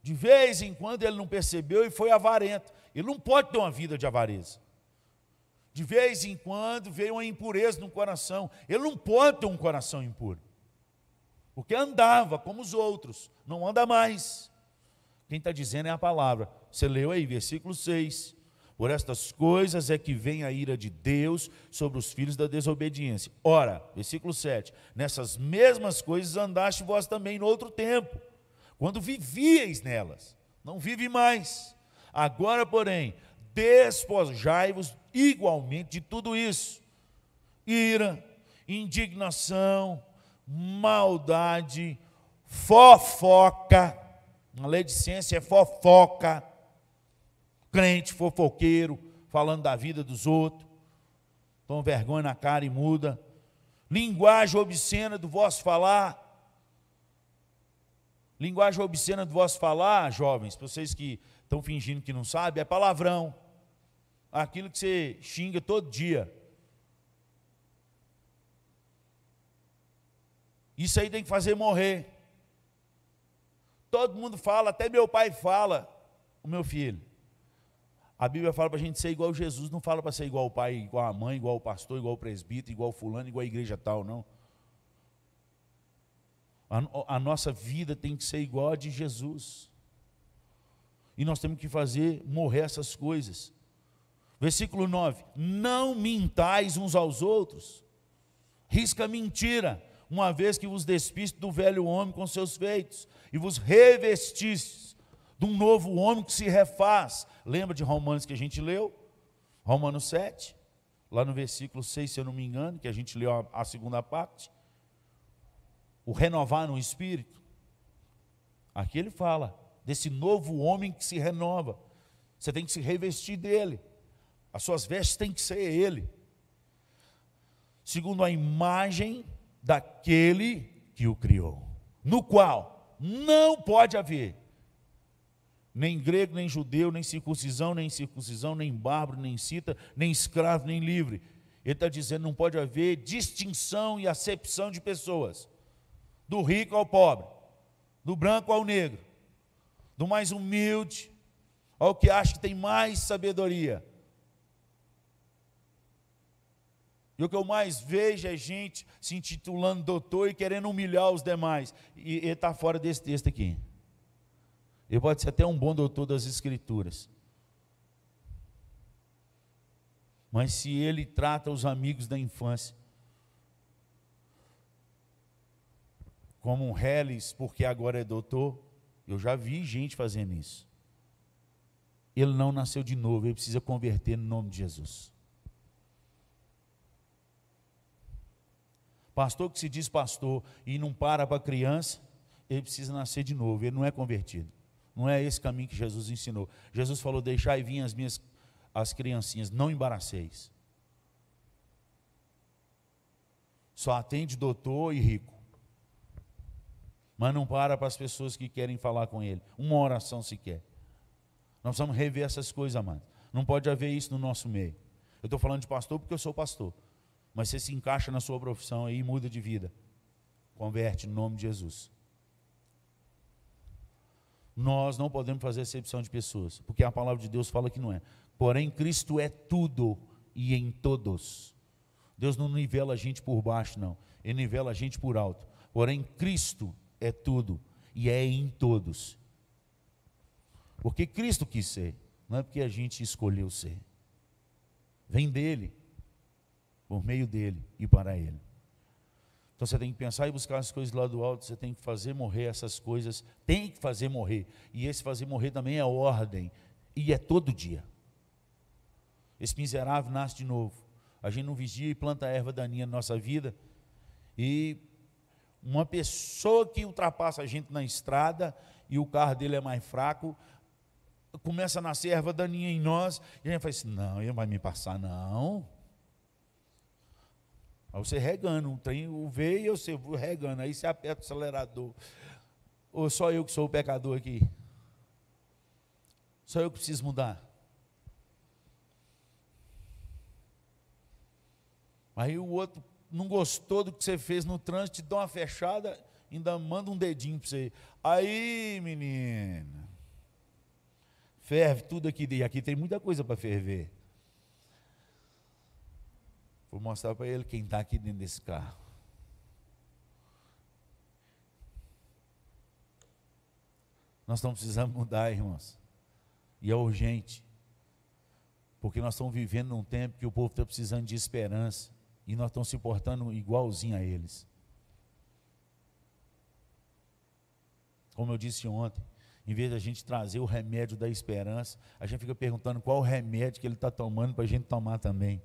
De vez em quando ele não percebeu e foi avarento. Ele não pode ter uma vida de avareza. De vez em quando veio uma impureza no coração. Ele não pode ter um coração impuro. Porque andava como os outros, não anda mais. Quem está dizendo é a palavra. Você leu aí, versículo 6. Por estas coisas é que vem a ira de Deus sobre os filhos da desobediência. Ora, versículo 7: Nessas mesmas coisas andaste vós também no outro tempo, quando vivieis nelas, não vive mais. Agora, porém, despojai-vos igualmente de tudo isso: ira, indignação, maldade, fofoca. A lei de ciência é fofoca. Crente fofoqueiro, falando da vida dos outros, toma vergonha na cara e muda, linguagem obscena do vosso falar, linguagem obscena do vosso falar, jovens, vocês que estão fingindo que não sabem, é palavrão, aquilo que você xinga todo dia. Isso aí tem que fazer morrer. Todo mundo fala, até meu pai fala, o meu filho. A Bíblia fala para a gente ser igual a Jesus, não fala para ser igual ao pai, igual a mãe, igual ao pastor, igual ao presbítero, igual ao fulano, igual à igreja tal, não. A, a nossa vida tem que ser igual a de Jesus. E nós temos que fazer morrer essas coisas. Versículo 9: Não mintais uns aos outros, risca mentira, uma vez que vos despiste do velho homem com seus feitos, e vos revestiste de um novo homem que se refaz. Lembra de Romanos que a gente leu? Romanos 7, lá no versículo 6, se eu não me engano, que a gente leu a segunda parte. O renovar no espírito. Aqui ele fala desse novo homem que se renova. Você tem que se revestir dele. As suas vestes têm que ser ele. Segundo a imagem daquele que o criou, no qual não pode haver nem grego, nem judeu, nem circuncisão, nem circuncisão, nem bárbaro, nem cita, nem escravo, nem livre. Ele está dizendo não pode haver distinção e acepção de pessoas, do rico ao pobre, do branco ao negro, do mais humilde ao que acha que tem mais sabedoria. E o que eu mais vejo é gente se intitulando doutor e querendo humilhar os demais. E ele está fora desse texto aqui. Ele pode ser até um bom doutor das Escrituras. Mas se ele trata os amigos da infância como um reles, porque agora é doutor, eu já vi gente fazendo isso. Ele não nasceu de novo, ele precisa converter no nome de Jesus. Pastor que se diz pastor e não para para criança, ele precisa nascer de novo, ele não é convertido. Não é esse caminho que Jesus ensinou. Jesus falou: Deixai vir as minhas as criancinhas, não embaraceis. Só atende doutor e rico. Mas não para para as pessoas que querem falar com ele. Uma oração sequer. Nós precisamos rever essas coisas, amado. Não pode haver isso no nosso meio. Eu estou falando de pastor porque eu sou pastor. Mas você se encaixa na sua profissão e muda de vida. Converte no nome de Jesus. Nós não podemos fazer exceção de pessoas, porque a palavra de Deus fala que não é. Porém, Cristo é tudo e em todos. Deus não nivela a gente por baixo, não. Ele nivela a gente por alto. Porém, Cristo é tudo e é em todos. Porque Cristo quis ser, não é porque a gente escolheu ser. Vem dele, por meio dele e para ele. Então você tem que pensar e buscar as coisas lá do alto, você tem que fazer morrer essas coisas, tem que fazer morrer. E esse fazer morrer também é ordem, e é todo dia. Esse miserável nasce de novo. A gente não vigia e planta erva daninha na nossa vida. E uma pessoa que ultrapassa a gente na estrada e o carro dele é mais fraco, começa a nascer erva daninha em nós, e a gente fala assim: não, ele não vai me passar, não. Aí você regando, um trem, o veio e você regando, aí você aperta o acelerador. Ou só eu que sou o pecador aqui? Só eu que preciso mudar. Aí o outro não gostou do que você fez no trânsito, te dá uma fechada, ainda manda um dedinho para você. Aí, menina, ferve tudo aqui. E aqui tem muita coisa para ferver. Vou mostrar para ele quem está aqui dentro desse carro. Nós estamos precisando mudar, irmãos. E é urgente. Porque nós estamos vivendo num tempo que o povo está precisando de esperança. E nós estamos se portando igualzinho a eles. Como eu disse ontem, em vez de a gente trazer o remédio da esperança, a gente fica perguntando qual o remédio que ele está tomando para a gente tomar também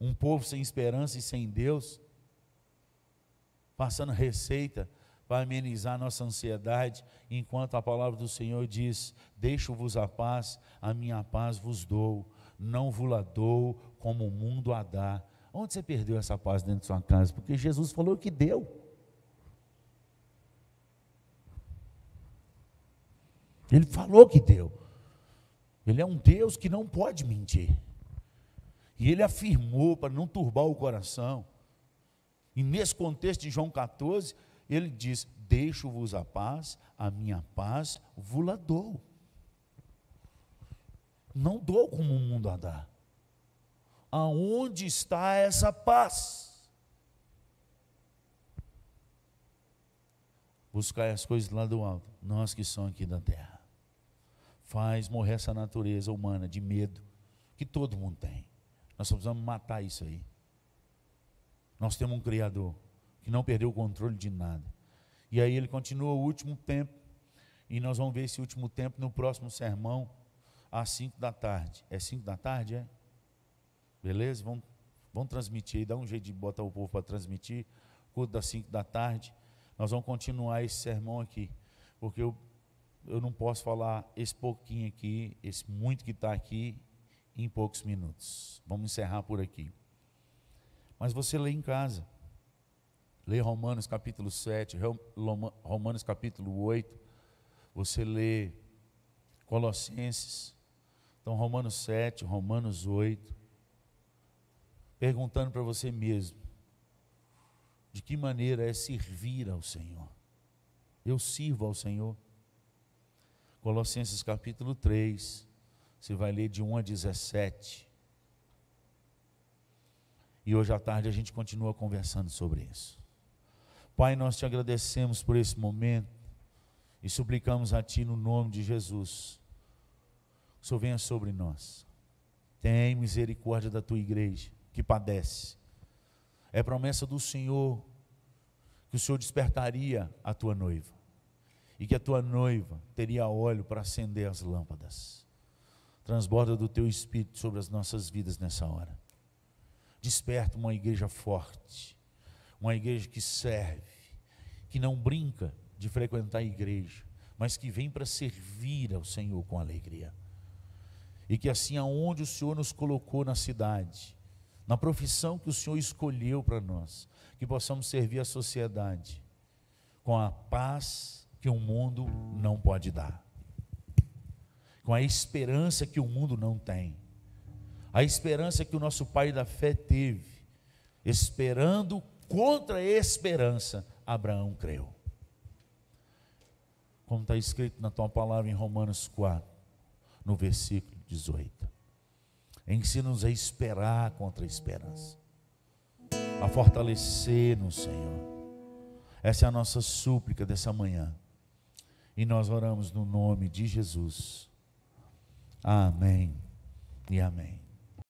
um povo sem esperança e sem Deus, passando receita para amenizar nossa ansiedade, enquanto a palavra do Senhor diz: Deixo-vos a paz, a minha paz vos dou, não vos dou como o mundo a dá. Onde você perdeu essa paz dentro de sua casa? Porque Jesus falou que deu. Ele falou que deu. Ele é um Deus que não pode mentir. E ele afirmou para não turbar o coração. E nesse contexto de João 14, ele diz: Deixo-vos a paz, a minha paz vos dou. Não dou como o mundo a dá. Aonde está essa paz? Buscar as coisas lá do alto, nós que somos aqui da terra. Faz morrer essa natureza humana de medo que todo mundo tem. Nós precisamos matar isso aí. Nós temos um Criador que não perdeu o controle de nada. E aí ele continua o último tempo. E nós vamos ver esse último tempo no próximo sermão, às 5 da tarde. É 5 da tarde, é? Beleza? Vamos, vamos transmitir aí, dá um jeito de botar o povo para transmitir. Culto das 5 da tarde. Nós vamos continuar esse sermão aqui. Porque eu, eu não posso falar esse pouquinho aqui, esse muito que está aqui, em poucos minutos. Vamos encerrar por aqui. Mas você lê em casa. Lê Romanos capítulo 7, Romanos capítulo 8. Você lê Colossenses. Então, Romanos 7, Romanos 8. Perguntando para você mesmo: de que maneira é servir ao Senhor? Eu sirvo ao Senhor. Colossenses capítulo 3, você vai ler de 1 a 17. E hoje à tarde a gente continua conversando sobre isso. Pai, nós te agradecemos por esse momento e suplicamos a Ti no nome de Jesus. Senhor venha sobre nós. Tem misericórdia da Tua igreja que padece. É promessa do Senhor que o Senhor despertaria a Tua noiva e que a Tua noiva teria óleo para acender as lâmpadas transborda do teu espírito sobre as nossas vidas nessa hora. Desperta uma igreja forte, uma igreja que serve, que não brinca de frequentar a igreja, mas que vem para servir ao Senhor com alegria. E que assim, aonde o Senhor nos colocou na cidade, na profissão que o Senhor escolheu para nós, que possamos servir a sociedade com a paz que o mundo não pode dar com a esperança que o mundo não tem. A esperança que o nosso pai da fé teve, esperando contra a esperança, Abraão creu. Como está escrito na tua palavra em Romanos 4, no versículo 18. Ensina-nos a esperar contra a esperança, a fortalecer no Senhor. Essa é a nossa súplica dessa manhã. E nós oramos no nome de Jesus. Amém e amém.